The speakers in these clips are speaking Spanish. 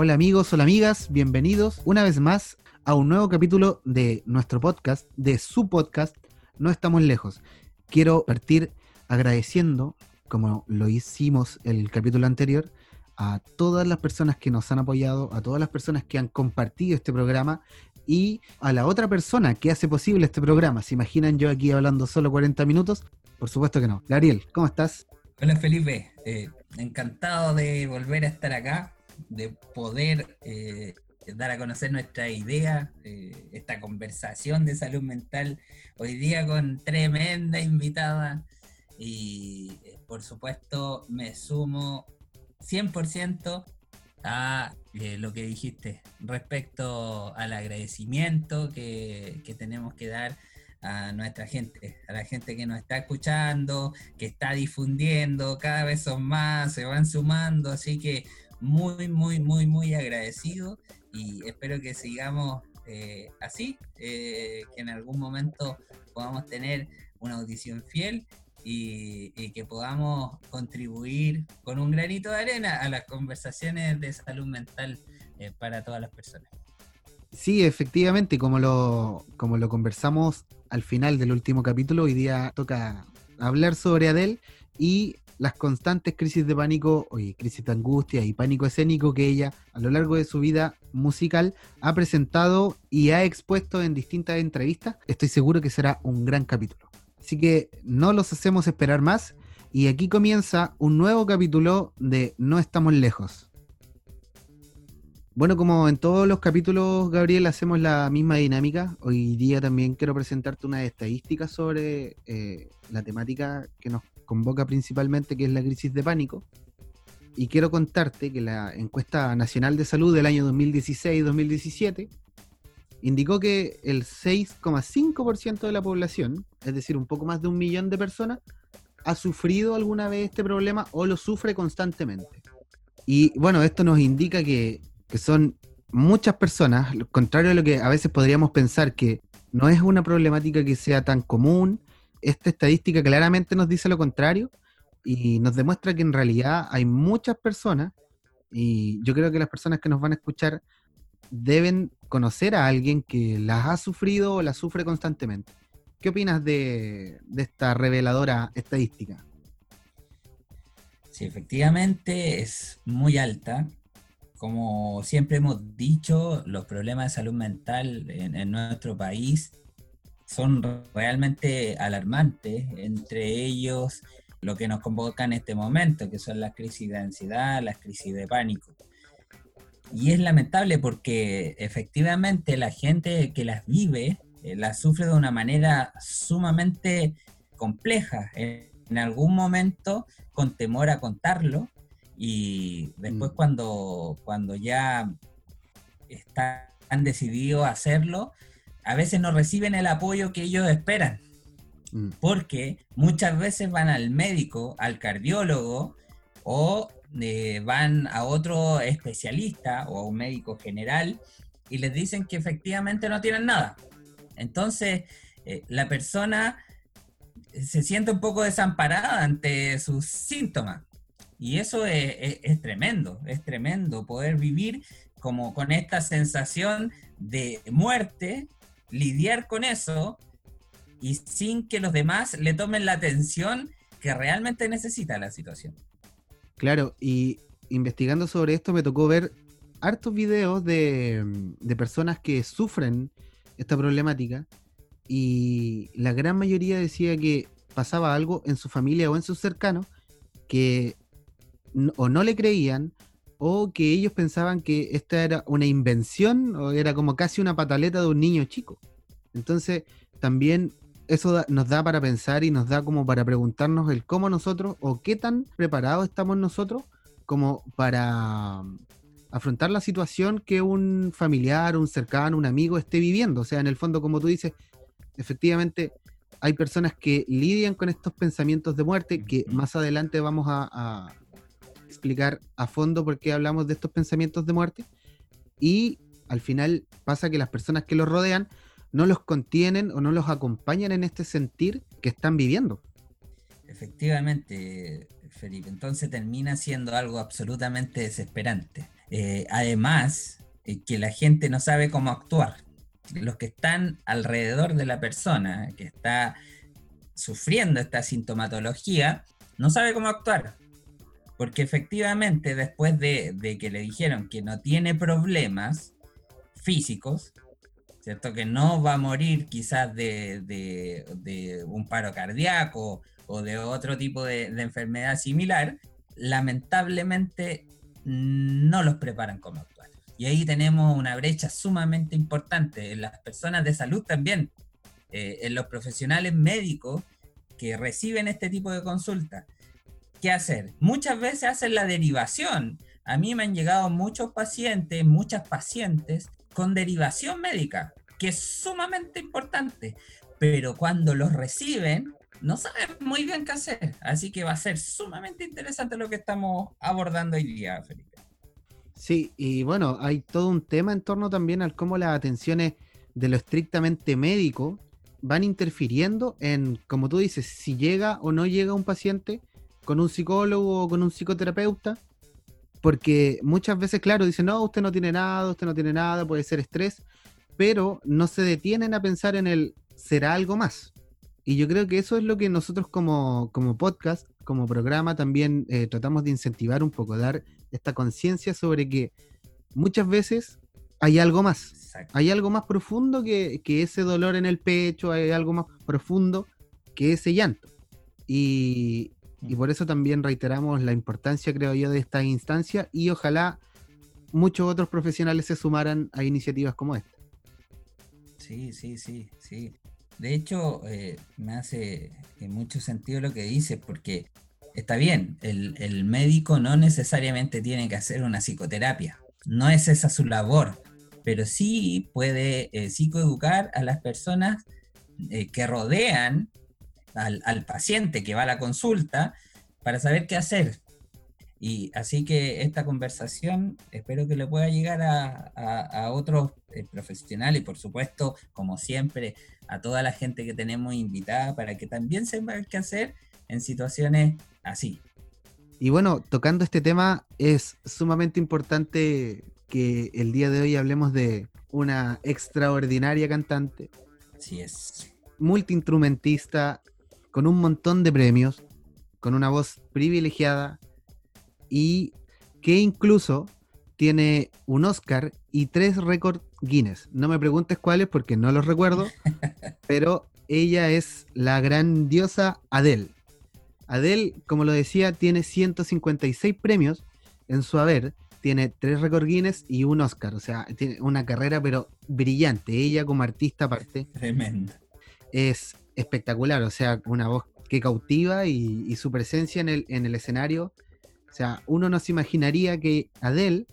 Hola amigos, hola amigas, bienvenidos una vez más a un nuevo capítulo de nuestro podcast, de su podcast, No estamos lejos. Quiero partir agradeciendo, como lo hicimos el capítulo anterior, a todas las personas que nos han apoyado, a todas las personas que han compartido este programa y a la otra persona que hace posible este programa. ¿Se imaginan yo aquí hablando solo 40 minutos? Por supuesto que no. Gabriel, ¿cómo estás? Hola Felipe, eh, encantado de volver a estar acá, de poder eh, dar a conocer nuestra idea, eh, esta conversación de salud mental, hoy día con tremenda invitada. Y por supuesto me sumo 100% a lo que dijiste respecto al agradecimiento que, que tenemos que dar a nuestra gente, a la gente que nos está escuchando, que está difundiendo, cada vez son más, se van sumando, así que muy, muy, muy, muy agradecido y espero que sigamos eh, así, eh, que en algún momento podamos tener una audición fiel y, que podamos contribuir con un granito de arena a las conversaciones de salud mental eh, para todas las personas. Sí, efectivamente, como lo, como lo conversamos al final del último capítulo, hoy día toca hablar sobre Adele y las constantes crisis de pánico, oye, crisis de angustia y pánico escénico que ella a lo largo de su vida musical ha presentado y ha expuesto en distintas entrevistas. Estoy seguro que será un gran capítulo. Así que no los hacemos esperar más y aquí comienza un nuevo capítulo de No estamos lejos. Bueno, como en todos los capítulos, Gabriel, hacemos la misma dinámica. Hoy día también quiero presentarte unas estadísticas sobre eh, la temática que nos convoca principalmente, que es la crisis de pánico. Y quiero contarte que la encuesta nacional de salud del año 2016-2017 indicó que el 6,5% de la población, es decir, un poco más de un millón de personas, ha sufrido alguna vez este problema o lo sufre constantemente. Y bueno, esto nos indica que que son muchas personas, contrario a lo que a veces podríamos pensar que no es una problemática que sea tan común, esta estadística claramente nos dice lo contrario y nos demuestra que en realidad hay muchas personas y yo creo que las personas que nos van a escuchar deben conocer a alguien que las ha sufrido o las sufre constantemente. ¿Qué opinas de, de esta reveladora estadística? Sí, efectivamente es muy alta. Como siempre hemos dicho, los problemas de salud mental en, nuestro país son realmente alarmantes, entre ellos lo que nos convoca en este momento, que son las crisis de ansiedad, las crisis de pánico. Y es lamentable porque efectivamente la gente que las vive eh, las sufre de una manera sumamente compleja. En algún momento, con temor a contarlo, y después mm. cuando, cuando ya están decididos a hacerlo, a veces no reciben el apoyo que ellos esperan. Mm. Porque muchas veces van al médico, al cardiólogo, o eh, van a otro especialista o a un médico general y les dicen que efectivamente no tienen nada. Entonces, eh, la persona se siente un poco desamparada ante sus síntomas. Y eso es, tremendo, es tremendo poder vivir como con esta sensación de muerte, lidiar con eso y sin que los demás le tomen la atención que realmente necesita la situación. Claro, y investigando sobre esto me tocó ver hartos videos de, de personas que sufren esta problemática y la gran mayoría decía que pasaba algo en su familia o en sus cercanos que o no le creían o que ellos pensaban que esta era una invención o era como casi una pataleta de un niño chico. Entonces, también eso nos da para pensar y nos da como para preguntarnos el cómo nosotros o qué tan preparados estamos nosotros como para mm, afrontar la situación que un familiar, un cercano, un amigo esté viviendo. O sea, en el fondo, como tú dices, efectivamente hay personas que lidian con estos pensamientos de muerte que más adelante vamos a, explicar a fondo por qué hablamos de estos pensamientos de muerte. Y al final pasa que las personas que los rodean no los contienen o no los acompañan en este sentir que están viviendo. Efectivamente, Felipe. Entonces termina siendo algo absolutamente desesperante. Eh, además, eh, que la gente no sabe cómo actuar. Los que están alrededor de la persona que está sufriendo esta sintomatología, no sabe cómo actuar. Porque efectivamente, después de, que le dijeron que no tiene problemas físicos, ¿cierto? Que no va a morir quizás de, un paro cardíaco o de otro tipo de, enfermedad similar, lamentablemente no los preparan como actuar. Y ahí tenemos una brecha sumamente importante en las personas de salud también, eh, en los profesionales médicos que reciben este tipo de consultas. ¿Qué hacer? Muchas veces hacen la derivación. A mí me han llegado muchos pacientes, muchas pacientes con derivación médica, que es sumamente importante, pero cuando los reciben no saben muy bien qué hacer. Así que va a ser sumamente interesante lo que estamos abordando hoy día, Felipe. Sí, y bueno, hay todo un tema en torno también al cómo las atenciones de lo estrictamente médico van interfiriendo en, como tú dices, si llega o no llega un paciente con un psicólogo o con un psicoterapeuta, porque muchas veces, claro, dicen, no, usted no tiene nada, usted no tiene nada, puede ser estrés, pero no se detienen a pensar en el, ¿será algo más? Y yo creo que eso es lo que nosotros como, podcast, como programa, también eh, tratamos de incentivar un poco, dar esta conciencia sobre que muchas veces hay algo más. Hay algo más profundo que, ese dolor en el pecho, hay algo más profundo que ese llanto. Y, y por eso también reiteramos la importancia, creo yo, de esta instancia y ojalá muchos otros profesionales se sumaran a iniciativas como esta. Sí, sí, sí, sí. De hecho, eh, me hace mucho sentido lo que dices, porque está bien, el, médico no necesariamente tiene que hacer una psicoterapia, no es esa su labor, pero sí puede eh, psicoeducar a las personas eh, que rodean al, al, paciente que va a la consulta para saber qué hacer. Y así que esta conversación espero que le pueda llegar a, a, a otros profesionales y por supuesto, como siempre, a toda la gente que tenemos invitada para que también sepa qué hacer en situaciones así. Y bueno, tocando este tema, es sumamente importante que el día de hoy hablemos de una extraordinaria cantante. Así es. Multiinstrumentista, con un montón de premios, con una voz privilegiada y que incluso tiene un Oscar y tres récords Guinness. No me preguntes cuáles porque no los recuerdo, pero ella es la gran diosa Adele. Adele, como lo decía, tiene 156 premios en su haber, tiene tres récords Guinness y un Oscar, o sea, tiene una carrera pero brillante. Ella como artista aparte. Tremenda. Es espectacular, o sea, una voz que cautiva y, su presencia en el, en el escenario. O sea, uno no se imaginaría que Adele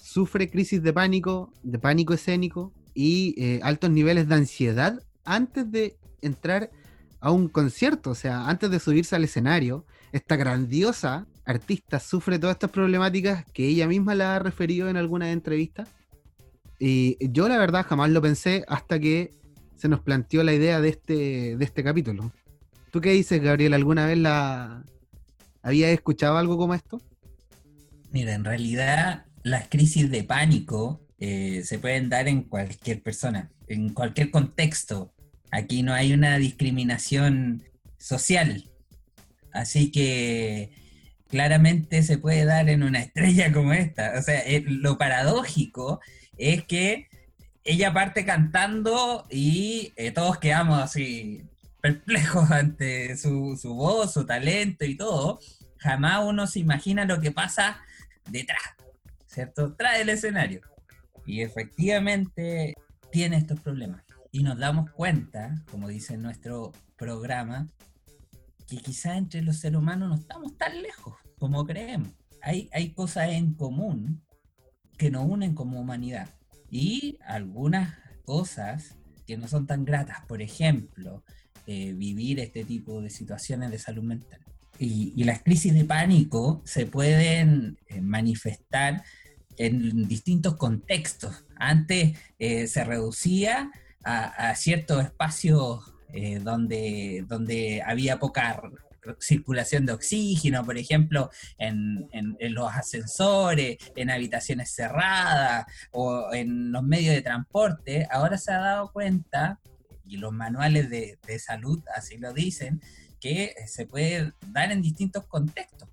sufre crisis de pánico, de pánico escénico y eh, altos niveles de ansiedad antes de entrar a un concierto, o sea, antes de subirse al escenario, esta grandiosa artista sufre todas estas problemáticas que ella misma la ha referido en alguna entrevista. Y yo la verdad jamás lo pensé hasta que se nos planteó la idea de este, de este capítulo. ¿Tú qué dices, Gabriel? ¿Alguna vez la habías escuchado algo como esto? Mira, en realidad las crisis de pánico eh, se pueden dar en cualquier persona, en cualquier contexto. Aquí no hay una discriminación social. Así que claramente se puede dar en una estrella como esta. O sea, eh, lo paradójico es que ella parte cantando y eh, todos quedamos así perplejos ante su, su voz, su talento y todo. Jamás uno se imagina lo que pasa detrás ¿cierto? Trae el escenario. Y efectivamente tiene estos problemas. Y nos damos cuenta, como dice nuestro programa, que quizá entre los seres humanos no estamos tan lejos como creemos. Hay, hay cosas en común que nos unen como humanidad. Y algunas cosas que no son tan gratas, por ejemplo, eh, vivir este tipo de situaciones de salud mental. Y, y las crisis de pánico se pueden eh, manifestar en distintos contextos. Antes eh, se reducía a, ciertos espacios eh, donde, donde había poca circulación de oxígeno, por ejemplo, en, los ascensores, en habitaciones cerradas o en los medios de transporte, ahora se ha dado cuenta, y los manuales de, salud así lo dicen, que se puede dar en distintos contextos.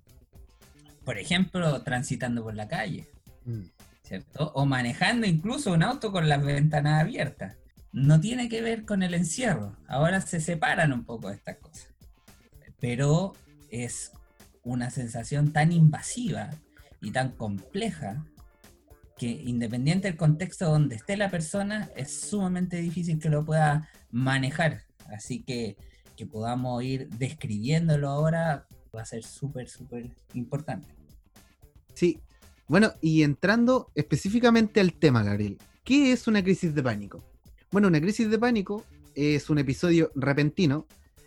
Por ejemplo, transitando por la calle, mm. ¿cierto? O manejando incluso un auto con las ventanas abiertas. No tiene que ver con el encierro. Ahora se separan un poco estas cosas pero es una sensación tan invasiva y tan compleja que independiente del contexto donde esté la persona, es sumamente difícil que lo pueda manejar. Así que que podamos ir describiéndolo ahora va a ser súper, súper importante. Sí. Bueno, y entrando específicamente al tema, Gabriel, ¿qué es una crisis de pánico? Bueno, una crisis de pánico es un episodio repentino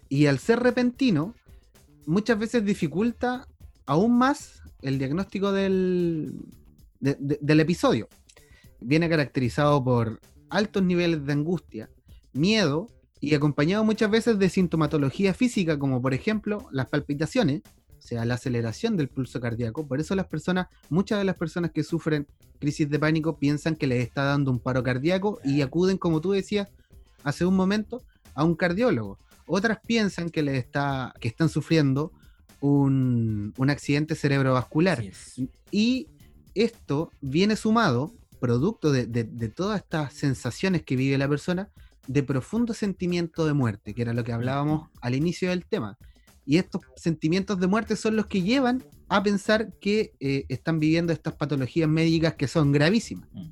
y al ser repentino muchas veces dificulta aún más el diagnóstico del, episodio. Viene caracterizado por altos niveles de angustia, miedo y acompañado muchas veces de sintomatología física, como por ejemplo las palpitaciones, o sea, la aceleración del pulso cardíaco. Por eso las personas, muchas de las personas que sufren crisis de pánico piensan que les está dando un paro cardíaco y acuden, como tú decías hace un momento, a un cardiólogo. Otras piensan que, le está, que están sufriendo un, accidente cerebrovascular. Y esto viene sumado, producto de, todas estas sensaciones que vive la persona, de profundo sentimiento de muerte, que era lo que hablábamos al inicio del tema. Y estos sentimientos de muerte son los que llevan a pensar que eh, están viviendo estas patologías médicas que son gravísimas. Mm.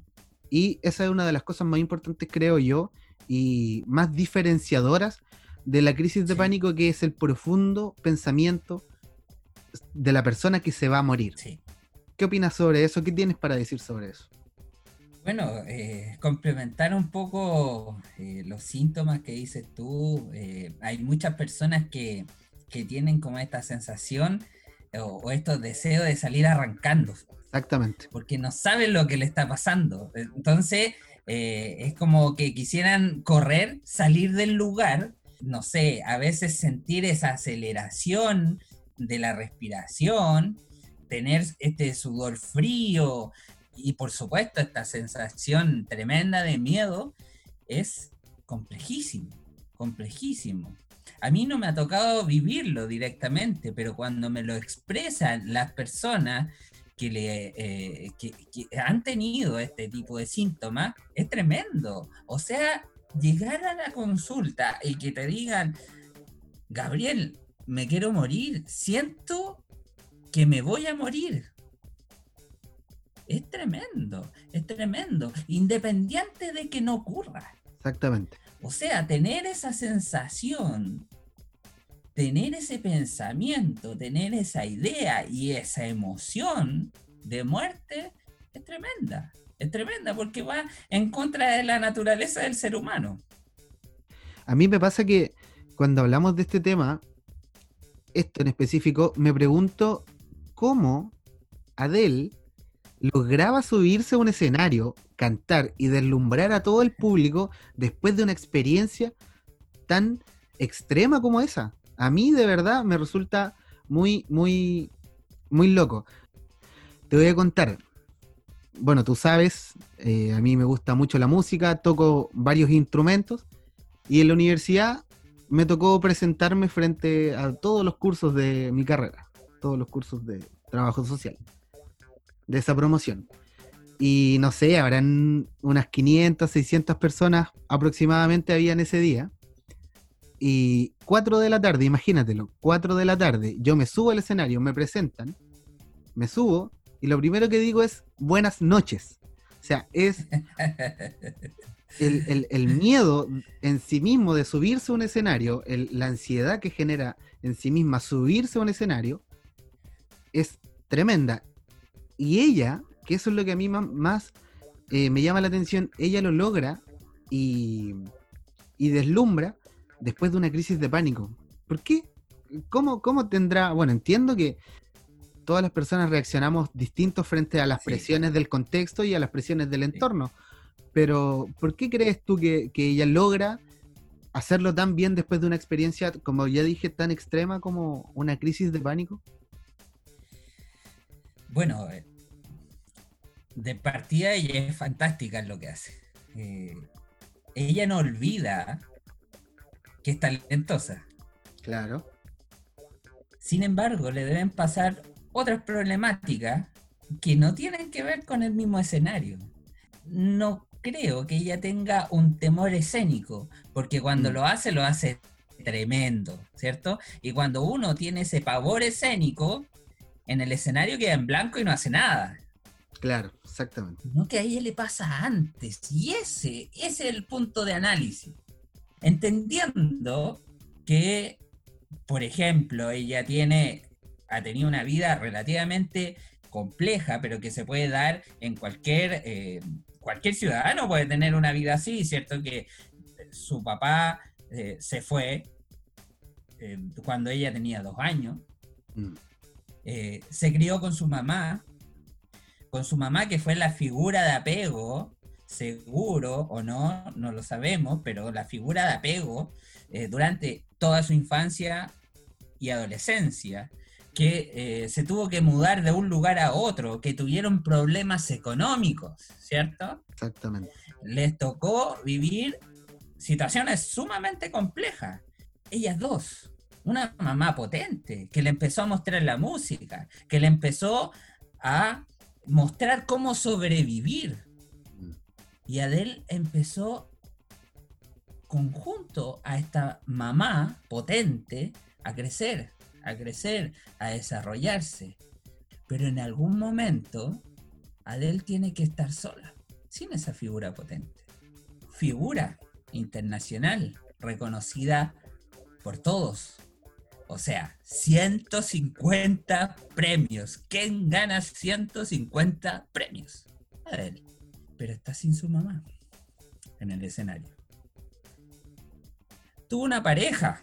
Y esa es una de las cosas más importantes, creo yo, y más diferenciadoras de la crisis de pánico, que es el profundo pensamiento de la persona que se va a morir. ¿Qué opinas sobre eso? ¿Qué tienes para decir sobre eso? Bueno, eh, complementar un poco eh, los síntomas que dices tú. Eh, hay muchas personas que, tienen como esta sensación o, estos deseos de salir arrancando. Exactamente. Porque no saben lo que le está pasando. Entonces, es como que quisieran correr, salir del lugar no sé, a veces sentir esa aceleración de la respiración, tener este sudor frío y por supuesto esta sensación tremenda de miedo es complejísimo, complejísimo. A mí no me ha tocado vivirlo directamente, pero cuando me lo expresan las personas que, le, eh, que han tenido este tipo de síntomas, es tremendo. O sea, llegar a la consulta y que te digan, Gabriel, me quiero morir, siento que me voy a morir. Es tremendo, es tremendo, independiente de que no ocurra. Exactamente. O sea, tener esa sensación, tener ese pensamiento, tener esa idea y esa emoción de muerte es tremenda es tremenda porque va en contra de la naturaleza del ser humano. A mí me pasa que cuando hablamos de este tema, esto en específico, me pregunto cómo Adele lograba subirse a un escenario, cantar y deslumbrar a todo el público después de una experiencia tan extrema como esa. A mí de verdad me resulta muy, muy, muy loco. Te voy a contar, bueno, tú sabes, eh, a mí me gusta mucho la música, toco varios instrumentos y en la universidad me tocó presentarme frente a todos los cursos de mi carrera, todos los cursos de trabajo social, de esa promoción. Y no sé, habrán unas 500, 600 personas aproximadamente habían ese día. Y 4 de la tarde, imagínatelo, 4 de la tarde, yo me subo al escenario, me presentan, me subo y lo primero que digo es buenas noches. O sea, es el, miedo en sí mismo de subirse a un escenario, la ansiedad que genera en sí misma subirse a un escenario, es tremenda. Y ella, que eso es lo que a mí más, eh, me llama la atención, ella lo logra y, y deslumbra después de una crisis de pánico. ¿Por qué? ¿Cómo, ¿Cómo tendrá? Bueno, entiendo que todas las personas reaccionamos distintos frente a las presiones del contexto y a las presiones del entorno. Pero, ¿por qué crees tú que, ella logra hacerlo tan bien después de una experiencia, como ya dije, tan extrema como una crisis de pánico? Bueno, eh, de partida ella es fantástica en lo que hace. Eh, ella no olvida que es talentosa. Claro. Sin embargo, le deben pasar otras problemáticas que no tienen que ver con el mismo escenario. No creo que ella tenga un temor escénico, porque cuando mm. lo hace, lo hace tremendo, ¿cierto? Y cuando uno tiene ese pavor escénico, en el escenario queda en blanco y no hace nada. Claro, exactamente. No que a ella le pasa antes, y ese, ese es el punto de análisis. Entendiendo que, por ejemplo, ella tiene, ha tenido una vida relativamente compleja, pero que se puede dar en cualquier, eh, cualquier ciudadano puede tener una vida así, ¿cierto? Que su papá eh, se fue eh, cuando ella tenía dos años, mm. se crió con su mamá, con su mamá que fue la figura de apego, seguro o no, no lo sabemos, pero la figura de apego durante toda su infancia y adolescencia que eh, se tuvo que mudar de un lugar a otro, que tuvieron problemas económicos, ¿cierto? Exactamente. Les tocó vivir situaciones sumamente complejas. Ellas dos, una mamá potente, que le empezó a mostrar la música, que le empezó a mostrar cómo sobrevivir. Y Adele empezó conjunto a esta mamá potente a crecer a crecer, a desarrollarse. Pero en algún momento, Adele tiene que estar sola, sin esa figura potente. Figura internacional, reconocida por todos. O sea, 150 premios. ¿Quién gana 150 premios? Adele. Pero está sin su mamá en el escenario. Tuvo una pareja,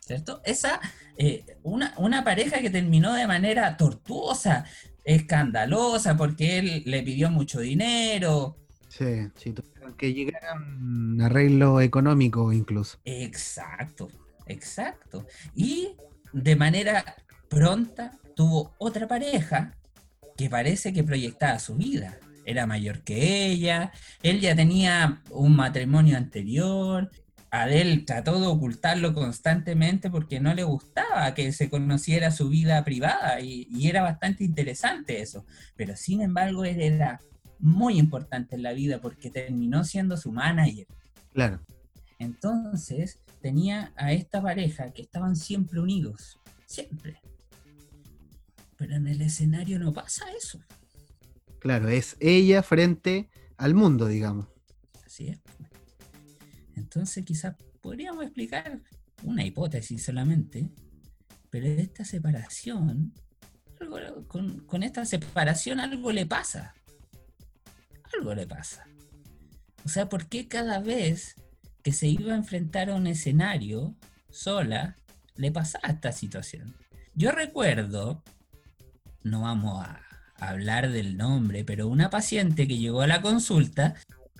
¿cierto? Esa eh, una, pareja que terminó de manera tortuosa, escandalosa, porque él le pidió mucho dinero. Sí, sí, que llegaran a arreglo económico incluso. Exacto, exacto. Y de manera pronta tuvo otra pareja que parece que proyectaba su vida. Era mayor que ella, él ya tenía un matrimonio anterior, Adele trató de ocultarlo constantemente porque no le gustaba que se conociera su vida privada y, era bastante interesante eso. Pero sin embargo, él era muy importante en la vida porque terminó siendo su manager. Claro. Entonces tenía a esta pareja que estaban siempre unidos, siempre. Pero en el escenario no pasa eso. Claro, es ella frente al mundo, digamos. Así es. Entonces quizás podríamos explicar una hipótesis solamente, pero esta separación, con, esta separación algo le pasa. Algo le pasa. O sea, ¿por qué cada vez que se iba a enfrentar a un escenario sola, le pasaba esta situación? Yo recuerdo, no vamos a hablar del nombre, pero una paciente que llegó a la consulta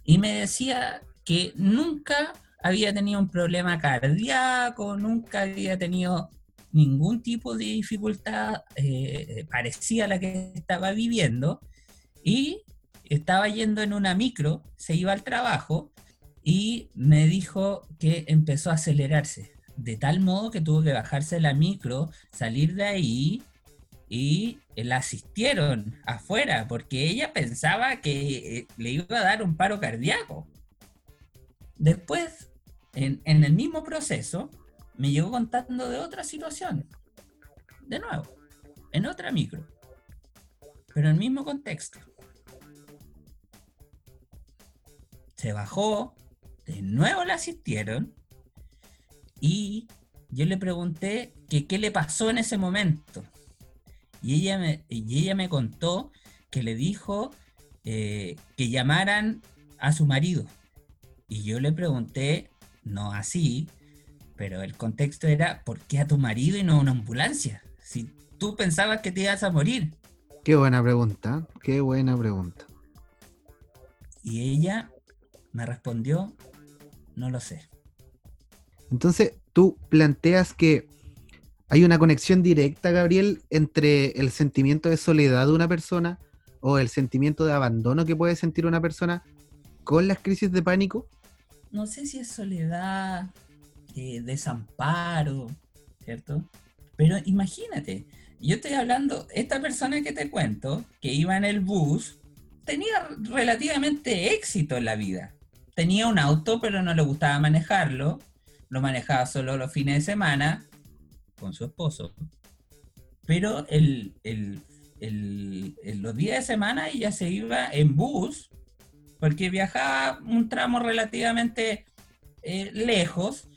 y me decía que nunca había tenido un problema cardíaco, nunca había tenido ningún tipo de dificultad eh, parecida a la que estaba viviendo y estaba yendo en una micro, se iba al trabajo y me dijo que empezó a acelerarse, de tal modo que tuvo que bajarse la micro, salir de ahí y la asistieron afuera porque ella pensaba que eh, le iba a dar un paro cardíaco. Después, en, el mismo proceso, me llegó contando de otra situación. De nuevo, en otra micro. Pero en el mismo contexto. Se bajó, de nuevo la asistieron y yo le pregunté qué le pasó en ese momento. Y ella me, y ella me contó que le dijo eh, que llamaran a su marido y yo le pregunté, no así, pero el contexto era, ¿por qué a tu marido y no a una ambulancia? Si tú pensabas que te ibas a morir. Qué buena pregunta, qué buena pregunta. Y ella me respondió, no lo sé. Entonces, tú planteas que hay una conexión directa, Gabriel, entre el sentimiento de soledad de una persona o el sentimiento de abandono que puede sentir una persona con las crisis de pánico. No sé si es soledad, eh, desamparo, ¿cierto? Pero imagínate, yo estoy hablando, esta persona que te cuento, que iba en el bus, tenía relativamente éxito en la vida. Tenía un auto, pero no le gustaba manejarlo. Lo manejaba solo los fines de semana con su esposo. Pero el, los días de semana ella se iba en bus porque viajaba un tramo relativamente eh, lejos,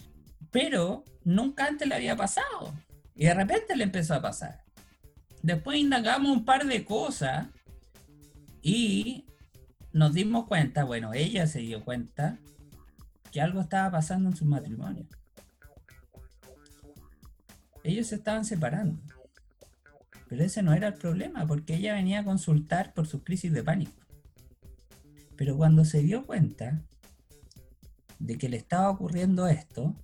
pero nunca antes le había pasado. Y de repente le empezó a pasar. Después indagamos un par de cosas y nos dimos cuenta, bueno, ella se dio cuenta que algo estaba pasando en su matrimonio ellos se estaban separando. Pero ese no era el problema, porque ella venía a consultar por su crisis de pánico. Pero cuando se dio cuenta de que le estaba ocurriendo esto,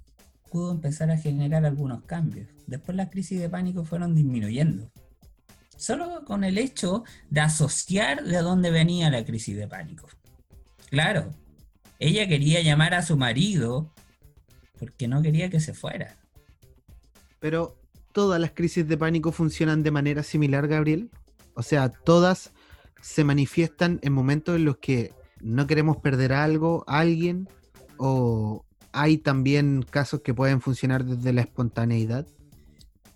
pudo empezar a generar algunos cambios. Después las crisis de pánico fueron disminuyendo. Solo con el hecho de asociar de dónde venía la crisis de pánico. Claro, ella quería llamar a su marido porque no quería que se fuera. Pero todas las crisis de pánico funcionan de manera similar, Gabriel. O sea, todas se manifiestan en momentos en los que no queremos perder algo, a alguien, o hay también casos que pueden funcionar desde la espontaneidad.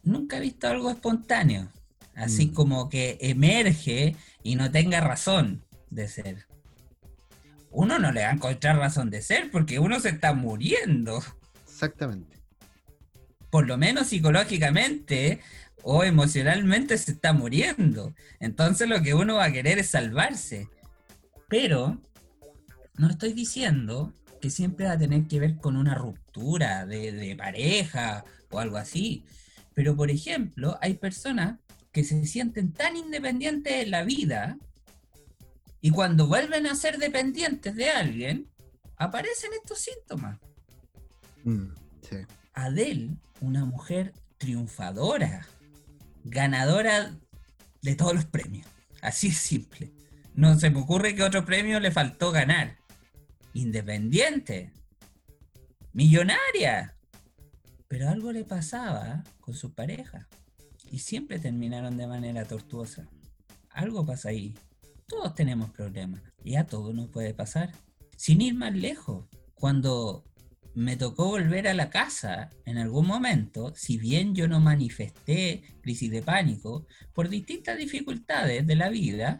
Nunca he visto algo espontáneo, así mm. como que emerge y no tenga razón de ser. Uno no le va a encontrar razón de ser porque uno se está muriendo. Exactamente por lo menos psicológicamente o emocionalmente se está muriendo. Entonces lo que uno va a querer es salvarse. Pero no estoy diciendo que siempre va a tener que ver con una ruptura de, pareja o algo así. Pero por ejemplo, hay personas que se sienten tan independientes en la vida y cuando vuelven a ser dependientes de alguien, aparecen estos síntomas. Mm, sí. Adele, una mujer triunfadora, ganadora de todos los premios. Así es simple. No se me ocurre que otro premio le faltó ganar. Independiente. Millonaria. Pero algo le pasaba con su pareja. Y siempre terminaron de manera tortuosa. Algo pasa ahí. Todos tenemos problemas. Y a todos nos puede pasar. Sin ir más lejos. Cuando me tocó volver a la casa en algún momento, si bien yo no manifesté crisis de pánico, por distintas dificultades de la vida,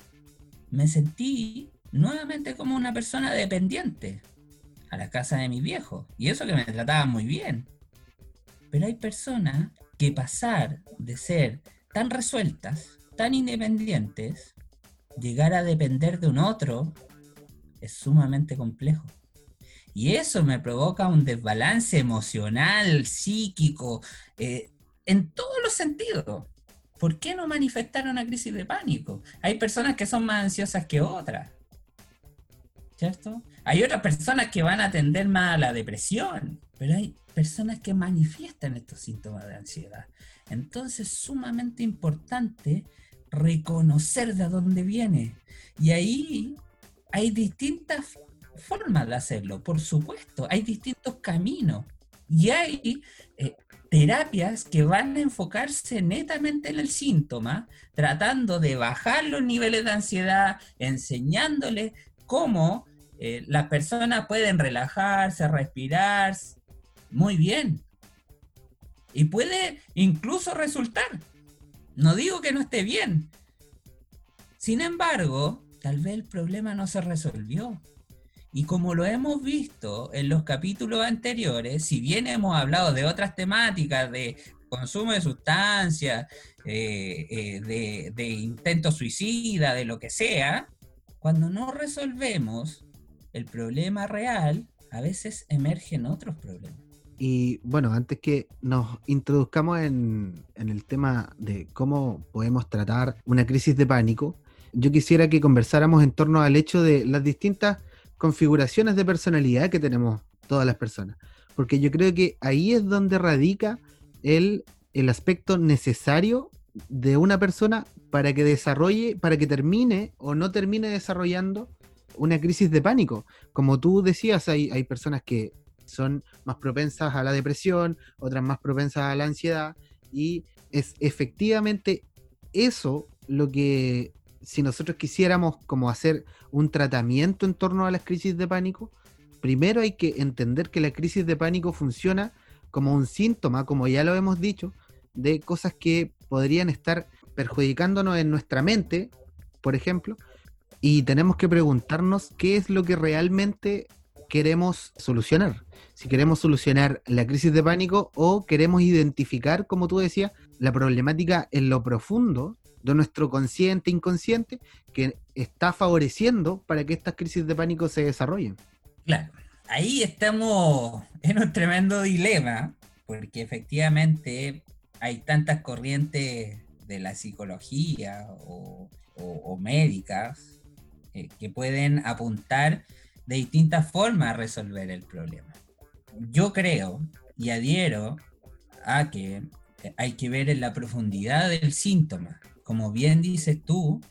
me sentí nuevamente como una persona dependiente a la casa de mi viejo. Y eso que me trataban muy bien. Pero hay personas que pasar de ser tan resueltas, tan independientes, llegar a depender de un otro, es sumamente complejo. Y eso me provoca un desbalance emocional, psíquico, eh, en todos los sentidos. ¿Por qué no manifestar una crisis de pánico? Hay personas que son más ansiosas que otras. ¿Cierto? Hay otras personas que van a atender más a la depresión, pero hay personas que manifiestan estos síntomas de ansiedad. Entonces es sumamente importante reconocer de dónde viene. Y ahí hay distintas formas de hacerlo, por supuesto, hay distintos caminos y hay eh, terapias que van a enfocarse netamente en el síntoma, tratando de bajar los niveles de ansiedad, enseñándole cómo eh, las personas pueden relajarse, respirar, muy bien. Y puede incluso resultar. No digo que no esté bien. Sin embargo, tal vez el problema no se resolvió. Y como lo hemos visto en los capítulos anteriores, si bien hemos hablado de otras temáticas de consumo de sustancias, eh, eh, de, de intento suicida, de lo que sea, cuando no resolvemos el problema real, a veces emergen otros problemas. Y bueno, antes que nos introduzcamos en, en, el tema de cómo podemos tratar una crisis de pánico, yo quisiera que conversáramos en torno al hecho de las distintas configuraciones de personalidad que tenemos todas las personas. porque yo creo que ahí es donde radica el, el aspecto necesario de una persona para que desarrolle, para que termine o no termine desarrollando una crisis de pánico. Como tú decías, hay, hay personas que son más propensas a la depresión, otras más propensas a la ansiedad, y es efectivamente eso lo que si nosotros quisiéramos como hacer un tratamiento en torno a las crisis de pánico, primero hay que entender que la crisis de pánico funciona como un síntoma, como ya lo hemos dicho, de cosas que podrían estar perjudicándonos en nuestra mente, por ejemplo, y tenemos que preguntarnos qué es lo que realmente queremos solucionar. Si queremos solucionar la crisis de pánico o queremos identificar, como tú decías, la problemática en lo profundo de nuestro consciente, inconsciente, que está favoreciendo para que estas crisis de pánico se desarrollen. Claro, ahí estamos en un tremendo dilema, porque efectivamente hay tantas corrientes de la psicología o, médicas eh, que pueden apuntar de distintas formas a resolver el problema. Yo creo y adhiero a que hay que ver en la profundidad del síntoma como bien dices tú,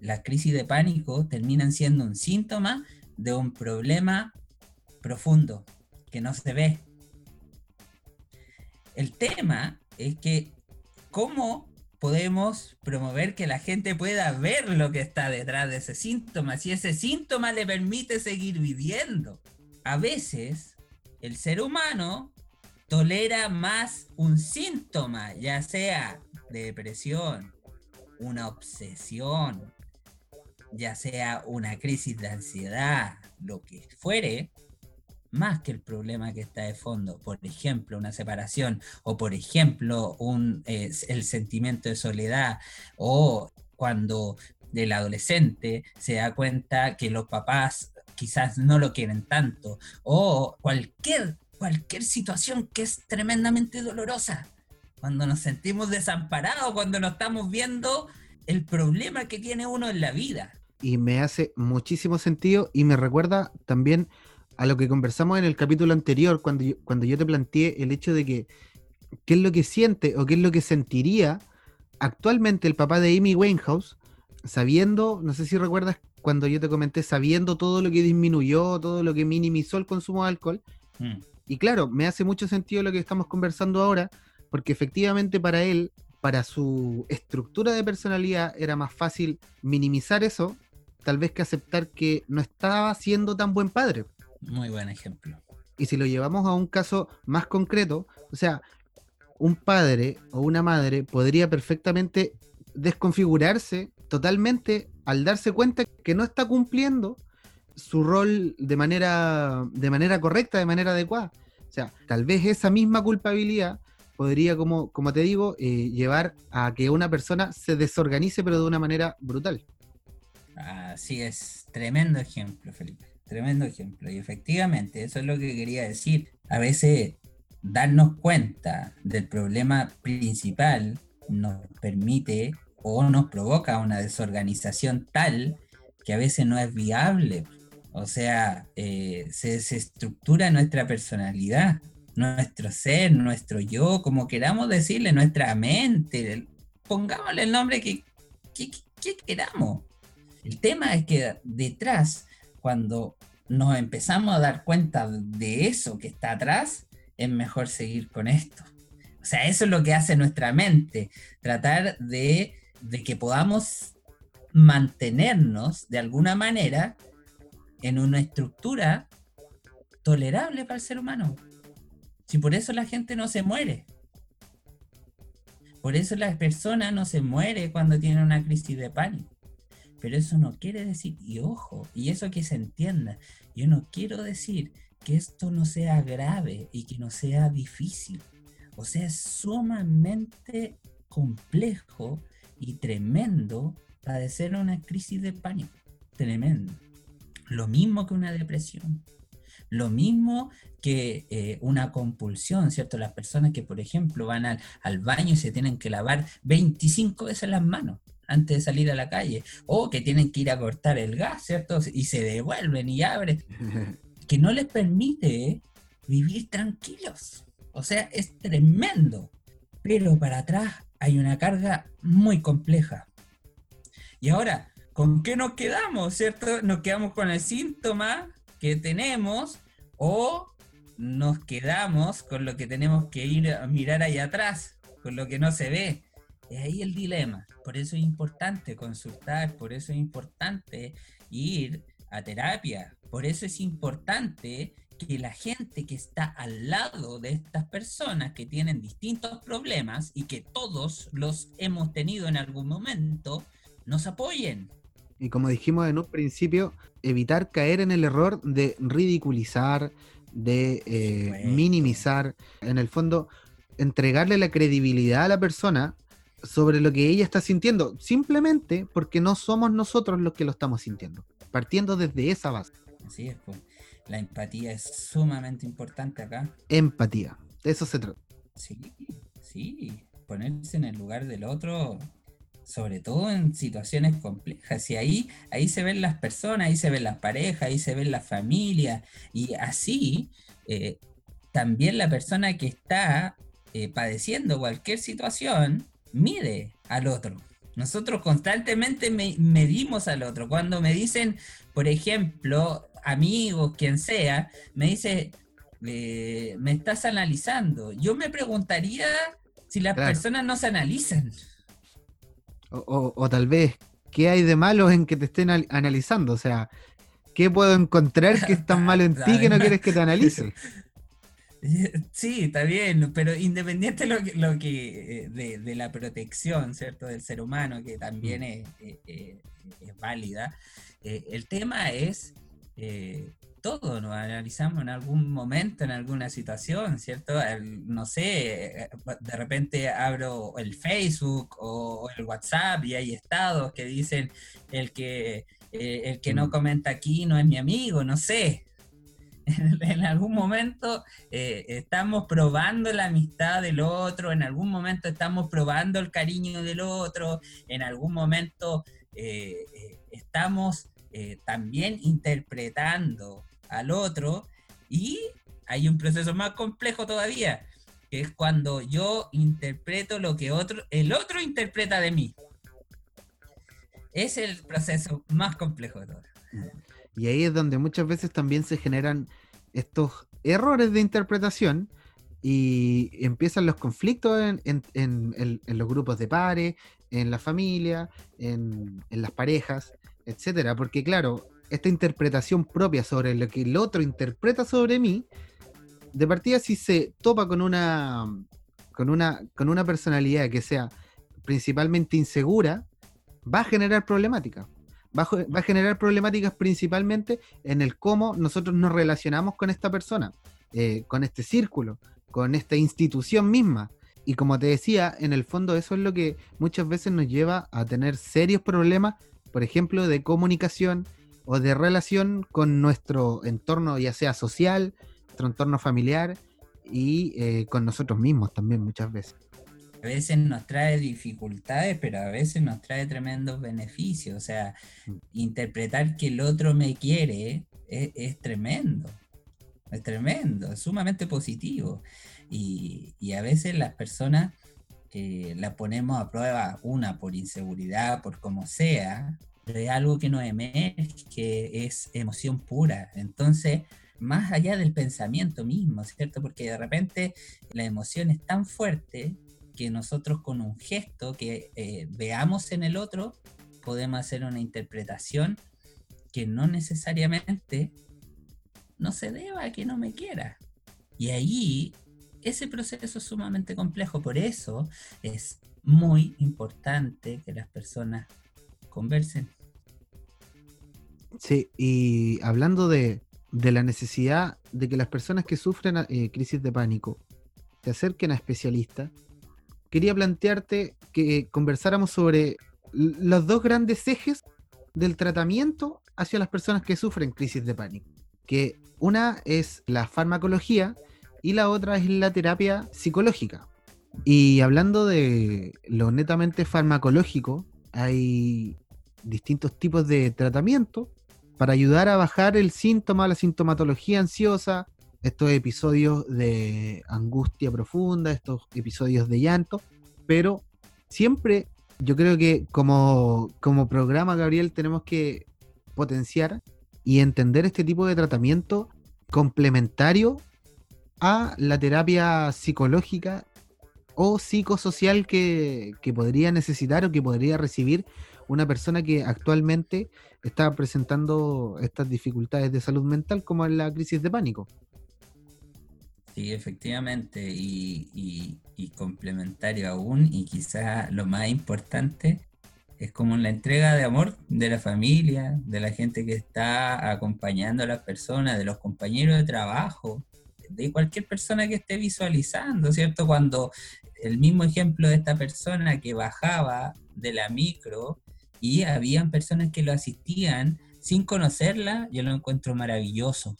las crisis de pánico terminan siendo un síntoma de un problema profundo que no se ve. El tema es que cómo podemos promover que la gente pueda ver lo que está detrás de ese síntoma, si ese síntoma le permite seguir viviendo. A veces el ser humano tolera más un síntoma, ya sea de depresión, una obsesión, ya sea una crisis de ansiedad, lo que fuere, más que el problema que está de fondo, por ejemplo, una separación, o por ejemplo, un, el sentimiento de soledad, o cuando el adolescente se da cuenta que los papás quizás no lo quieren tanto, o cualquier, cualquier situación que es tremendamente dolorosa cuando nos sentimos desamparados, cuando no estamos viendo el problema que tiene uno en la vida. Y me hace muchísimo sentido y me recuerda también a lo que conversamos en el capítulo anterior, cuando yo, cuando yo te planteé el hecho de que qué es lo que siente o qué es lo que sentiría actualmente el papá de Amy Winehouse, sabiendo, no sé si recuerdas cuando yo te comenté, sabiendo todo lo que disminuyó, todo lo que minimizó el consumo de alcohol. Mm. Y claro, me hace mucho sentido lo que estamos conversando ahora, porque efectivamente para él, para su estructura de personalidad, era más fácil minimizar eso, tal vez que aceptar que no estaba siendo tan buen padre. Muy buen ejemplo. Y si lo llevamos a un caso más concreto, o sea, un padre o una madre podría perfectamente desconfigurarse totalmente al darse cuenta que no está cumpliendo su rol de manera, de manera correcta, de manera adecuada. O sea, tal vez esa misma culpabilidad podría, como, como te digo, eh, llevar a que una persona se desorganice, pero de una manera brutal. Así es, tremendo ejemplo, Felipe, tremendo ejemplo. Y efectivamente, eso es lo que quería decir. A veces darnos cuenta del problema principal nos permite o nos provoca una desorganización tal que a veces no es viable. O sea, eh, se desestructura nuestra personalidad nuestro ser, nuestro yo, como queramos decirle, nuestra mente, pongámosle el nombre que, queramos. El tema es que detrás, cuando nos empezamos a dar cuenta de eso que está atrás, es mejor seguir con esto. O sea, eso es lo que hace nuestra mente, tratar de, de que podamos mantenernos de alguna manera en una estructura tolerable para el ser humano. Si por eso la gente no se muere. Por eso la persona no se muere cuando tiene una crisis de pánico. Pero eso no quiere decir, y ojo, y eso que se entienda, yo no quiero decir que esto no sea grave y que no sea difícil. O sea, es sumamente complejo y tremendo padecer una crisis de pánico. Tremendo. Lo mismo que una depresión. Lo mismo que eh, una compulsión, ¿cierto? Las personas que, por ejemplo, van al, al, baño y se tienen que lavar 25 veces las manos antes de salir a la calle, o que tienen que ir a cortar el gas, ¿cierto? Y se devuelven y abren, que no les permite vivir tranquilos. O sea, es tremendo. Pero para atrás hay una carga muy compleja. Y ahora, ¿con qué nos quedamos, cierto? Nos quedamos con el síntoma que tenemos o nos quedamos con lo que tenemos que ir a mirar ahí atrás, con lo que no se ve. Es ahí el dilema. Por eso es importante consultar, por eso es importante ir a terapia, por eso es importante que la gente que está al lado de estas personas que tienen distintos problemas y que todos los hemos tenido en algún momento, nos apoyen. Y como dijimos en un principio, evitar caer en el error de ridiculizar, de eh, minimizar, en el fondo, entregarle la credibilidad a la persona sobre lo que ella está sintiendo, simplemente porque no somos nosotros los que lo estamos sintiendo, partiendo desde esa base. Así es, pues. La empatía es sumamente importante acá. Empatía, de eso se trata. Sí, sí, ponerse en el lugar del otro, sobre todo en situaciones complejas. Y ahí, ahí se ven las personas, ahí se ven las parejas, ahí se ven las familias. Y así, eh, también la persona que está eh, padeciendo cualquier situación mide al otro. Nosotros constantemente medimos al otro. Cuando me dicen, por ejemplo, amigos, quien sea, me dice, eh, me estás analizando. Yo me preguntaría si las personas no se analizan. O, tal vez, ¿qué hay de malo en que te estén analizando? O sea, ¿qué puedo encontrar que es tan malo en ti que no quieres que te analice? Sí, está bien, pero independiente lo que, lo que eh, de, la protección, ¿cierto? Del ser humano, que también mm. es, es válida, eh, el tema es eh, todo nos analizamos en algún momento, en alguna situación, ¿cierto? no sé, de repente abro el Facebook o, el WhatsApp y hay estados que dicen el que, eh, el que no mm. comenta aquí no es mi amigo, no sé. En, algún momento eh, estamos probando la amistad del otro, en algún momento estamos probando el cariño del otro, en algún momento estamos eh, también interpretando al otro y hay un proceso más complejo todavía, que es cuando yo interpreto lo que otro, el otro interpreta de mí. Es el proceso más complejo de todo. Y ahí es donde muchas veces también se generan estos errores de interpretación y empiezan los conflictos en, los grupos de pares, en la familia, en, las parejas, etcétera. Porque, claro, esta interpretación propia sobre lo que el otro interpreta sobre mí, de partida, si se topa con una, con una, con una personalidad que sea principalmente insegura, va a generar problemáticas. Va, va a generar problemáticas principalmente en el cómo nosotros nos relacionamos con esta persona, eh, con este círculo, con esta institución misma. Y como te decía, en el fondo eso es lo que muchas veces nos lleva a tener serios problemas por ejemplo, de comunicación o de relación con nuestro entorno, ya sea social, nuestro entorno familiar y eh, con nosotros mismos también muchas veces. A veces nos trae dificultades, pero a veces nos trae tremendos beneficios. O sea, mm. interpretar que el otro me quiere es, tremendo. Es tremendo, es sumamente positivo. Y, y a veces las personas eh, la ponemos a prueba, una por inseguridad, por como sea, de algo que no emerge, que es emoción pura. Entonces, más allá del pensamiento mismo, ¿cierto? Porque de repente la emoción es tan fuerte que nosotros con un gesto que eh, veamos en el otro, podemos hacer una interpretación que no necesariamente no se deba a que no me quiera. Y ahí ese proceso es sumamente complejo, por eso es muy importante que las personas conversen. Sí, y hablando de, la necesidad de que las personas que sufren eh, crisis de pánico se acerquen a especialistas, quería plantearte que conversáramos sobre los dos grandes ejes del tratamiento hacia las personas que sufren crisis de pánico. Que una es la farmacología y la otra es la terapia psicológica. Y hablando de lo netamente farmacológico, hay distintos tipos de tratamiento para ayudar a bajar el síntoma, la sintomatología ansiosa estos episodios de angustia profunda, estos episodios de llanto, pero siempre yo creo que como, como programa, Gabriel, tenemos que potenciar y entender este tipo de tratamiento complementario a la terapia psicológica o psicosocial que, que podría necesitar o que podría recibir una persona que actualmente está presentando estas dificultades de salud mental como en la crisis de pánico. Sí, efectivamente, y, complementario aún, y quizás lo más importante, es como la entrega de amor de la familia, de la gente que está acompañando a las personas, de los compañeros de trabajo, de cualquier persona que esté visualizando, ¿cierto? Cuando el mismo ejemplo de esta persona que bajaba de la micro y habían personas que lo asistían sin conocerla, yo lo encuentro maravilloso.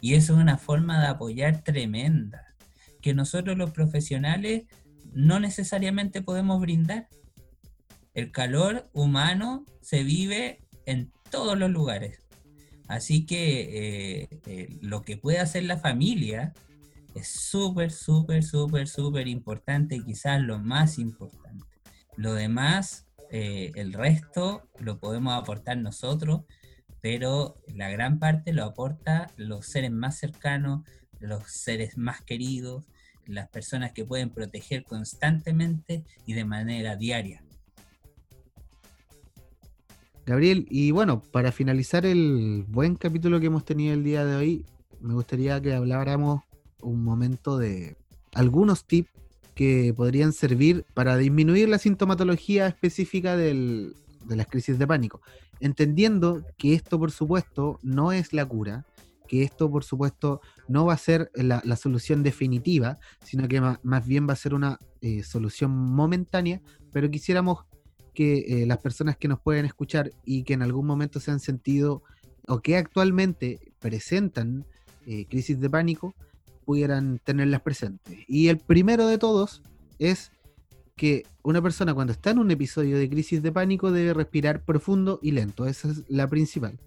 Y eso es una forma de apoyar tremenda, que nosotros los profesionales no necesariamente podemos brindar. El calor humano se vive en todos los lugares. Así que eh, eh, lo que puede hacer la familia es súper, súper, súper, súper importante, quizás lo más importante. Lo demás, eh, el resto, lo podemos aportar nosotros pero la gran parte lo aporta los seres más cercanos, los seres más queridos, las personas que pueden proteger constantemente y de manera diaria. Gabriel, y bueno, para finalizar el buen capítulo que hemos tenido el día de hoy, me gustaría que habláramos un momento de algunos tips que podrían servir para disminuir la sintomatología específica de las crisis de pánico. Entendiendo que esto, por supuesto, no es la cura, que esto, por supuesto, no va a ser la, solución definitiva, sino que más, bien va a ser una eh, solución momentánea, pero quisiéramos que eh, las personas que nos pueden escuchar y que en algún momento se han sentido o que actualmente presentan eh, crisis de pánico, pudieran tenerlas presentes. Y el primero de todos es que una persona cuando está en un episodio de crisis de pánico debe respirar profundo y lento. Esa es la principal.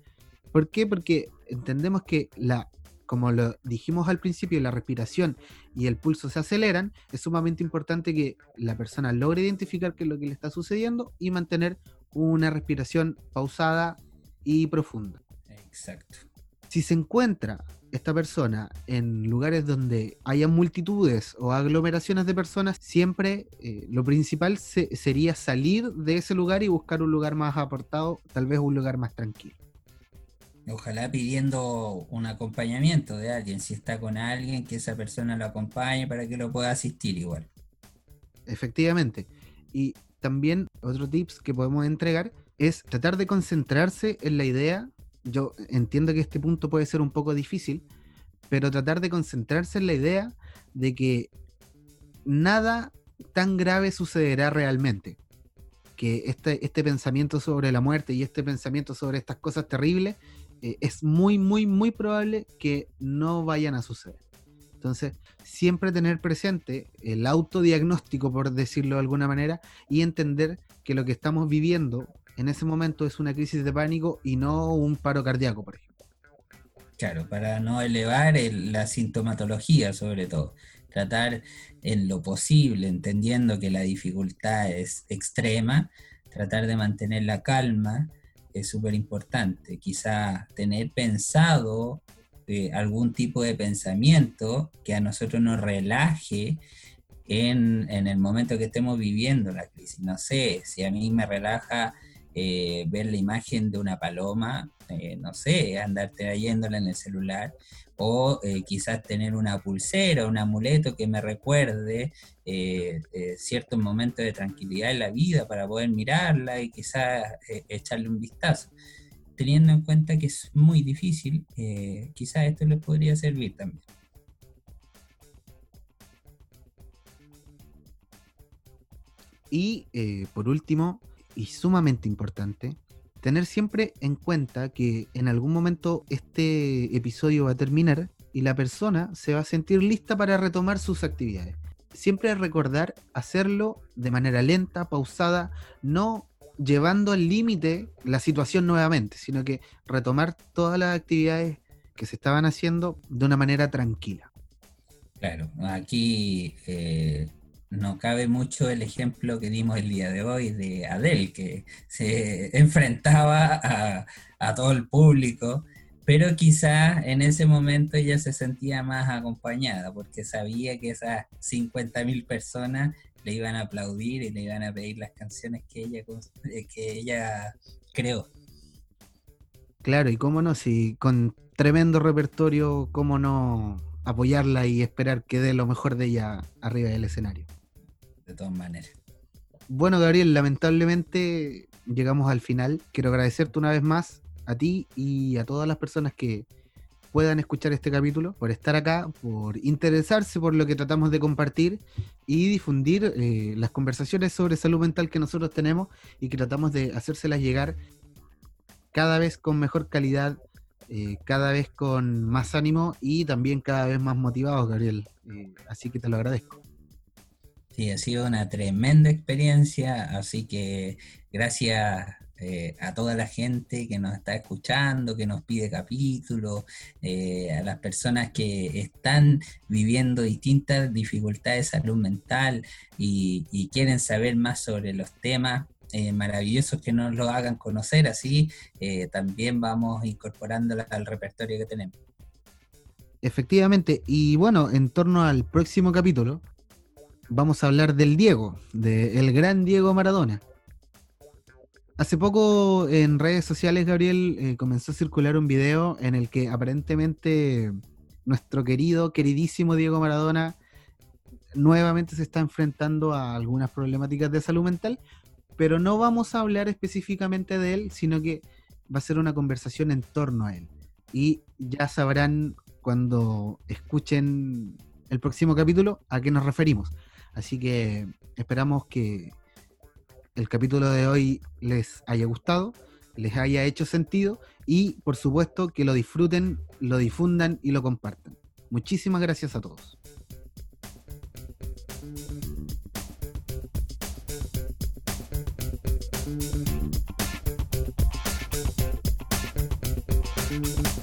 ¿Por qué? Porque entendemos que la, como lo dijimos al principio, la respiración y el pulso se aceleran. Es sumamente importante que la persona logre identificar qué es lo que le está sucediendo y mantener una respiración pausada y profunda. Exacto. Si se encuentra esta persona en lugares donde haya multitudes o aglomeraciones de personas, siempre eh, lo principal sería salir de ese lugar y buscar un lugar más apartado, tal vez un lugar más tranquilo. Ojalá pidiendo un acompañamiento de alguien, si está con alguien, que esa persona lo acompañe para que lo pueda asistir igual. Efectivamente. Y también otro tips que podemos entregar es tratar de concentrarse en la idea yo entiendo que este punto puede ser un poco difícil, pero tratar de concentrarse en la idea de que nada tan grave sucederá realmente. Que este, este pensamiento sobre la muerte y este pensamiento sobre estas cosas terribles eh, es muy, muy, muy probable que no vayan a suceder. Entonces, siempre tener presente el autodiagnóstico, por decirlo de alguna manera, y entender que lo que estamos viviendo en ese momento es una crisis de pánico y no un paro cardíaco, por ejemplo. Claro, para no elevar la sintomatología sobre todo. Tratar en lo posible, entendiendo que la dificultad es extrema, tratar de mantener la calma es súper importante. Quizá tener pensado eh, algún tipo de pensamiento que a nosotros nos relaje en, en, el momento que estemos viviendo la crisis. No sé, si a mí me relaja eh, ver la imagen de una paloma, eh, no sé, andar trayéndola en el celular, o eh, quizás tener una pulsera, un amuleto que me recuerde ciertos momentos de tranquilidad en la vida para poder mirarla y quizás echarle un vistazo. Teniendo en cuenta que es muy difícil, quizás esto les podría servir también. Y por último, y sumamente importante, tener siempre en cuenta que en algún momento este episodio va a terminar y la persona se va a sentir lista para retomar sus actividades. Siempre recordar hacerlo de manera lenta, pausada, no llevando al límite la situación nuevamente, sino que retomar todas las actividades que se estaban haciendo de una manera tranquila. Claro, aquí eh, no cabe mucho el ejemplo que dimos el día de hoy de Adele, que se enfrentaba a, todo el público, pero quizás en ese momento ella se sentía más acompañada porque sabía que esas 50.000 personas le iban a aplaudir y le iban a pedir las canciones que ella, eh, que ella creó. Claro, y cómo no, si con tremendo repertorio, cómo no apoyarla y esperar que dé lo mejor de ella arriba del escenario. De todas maneras. Bueno, Gabriel, lamentablemente llegamos al final. Quiero agradecerte una vez más a ti y a todas las personas que puedan escuchar este capítulo, por estar acá, por interesarse por lo que tratamos de compartir y difundir eh, las conversaciones sobre salud mental que nosotros tenemos y que tratamos de hacérselas llegar cada vez con mejor calidad, eh, cada vez con más ánimo y también cada vez más motivados, Gabriel. Eh, así que te lo agradezco. Sí, ha sido una tremenda experiencia, así que gracias eh, a toda la gente que nos está escuchando, que nos pide capítulos, eh, a las personas que están viviendo distintas dificultades de salud mental y, quieren saber más sobre los temas. Eh, maravillosos que nos lo hagan conocer, así también vamos incorporándolas al repertorio que tenemos. Efectivamente, y bueno, en torno al próximo capítulo, vamos a hablar del Diego, del gran Diego Maradona. Hace poco en redes sociales, Gabriel, eh, comenzó a circular un video en el que aparentemente nuestro querido, queridísimo Diego Maradona nuevamente se está enfrentando a algunas problemáticas de salud mental, pero no vamos a hablar específicamente de él, sino que va a ser una conversación en torno a él. Y ya sabrán cuando escuchen el próximo capítulo a qué nos referimos. Así que esperamos que el capítulo de hoy les haya gustado, les haya hecho sentido y por supuesto que lo disfruten, lo difundan y lo compartan. Muchísimas gracias a todos.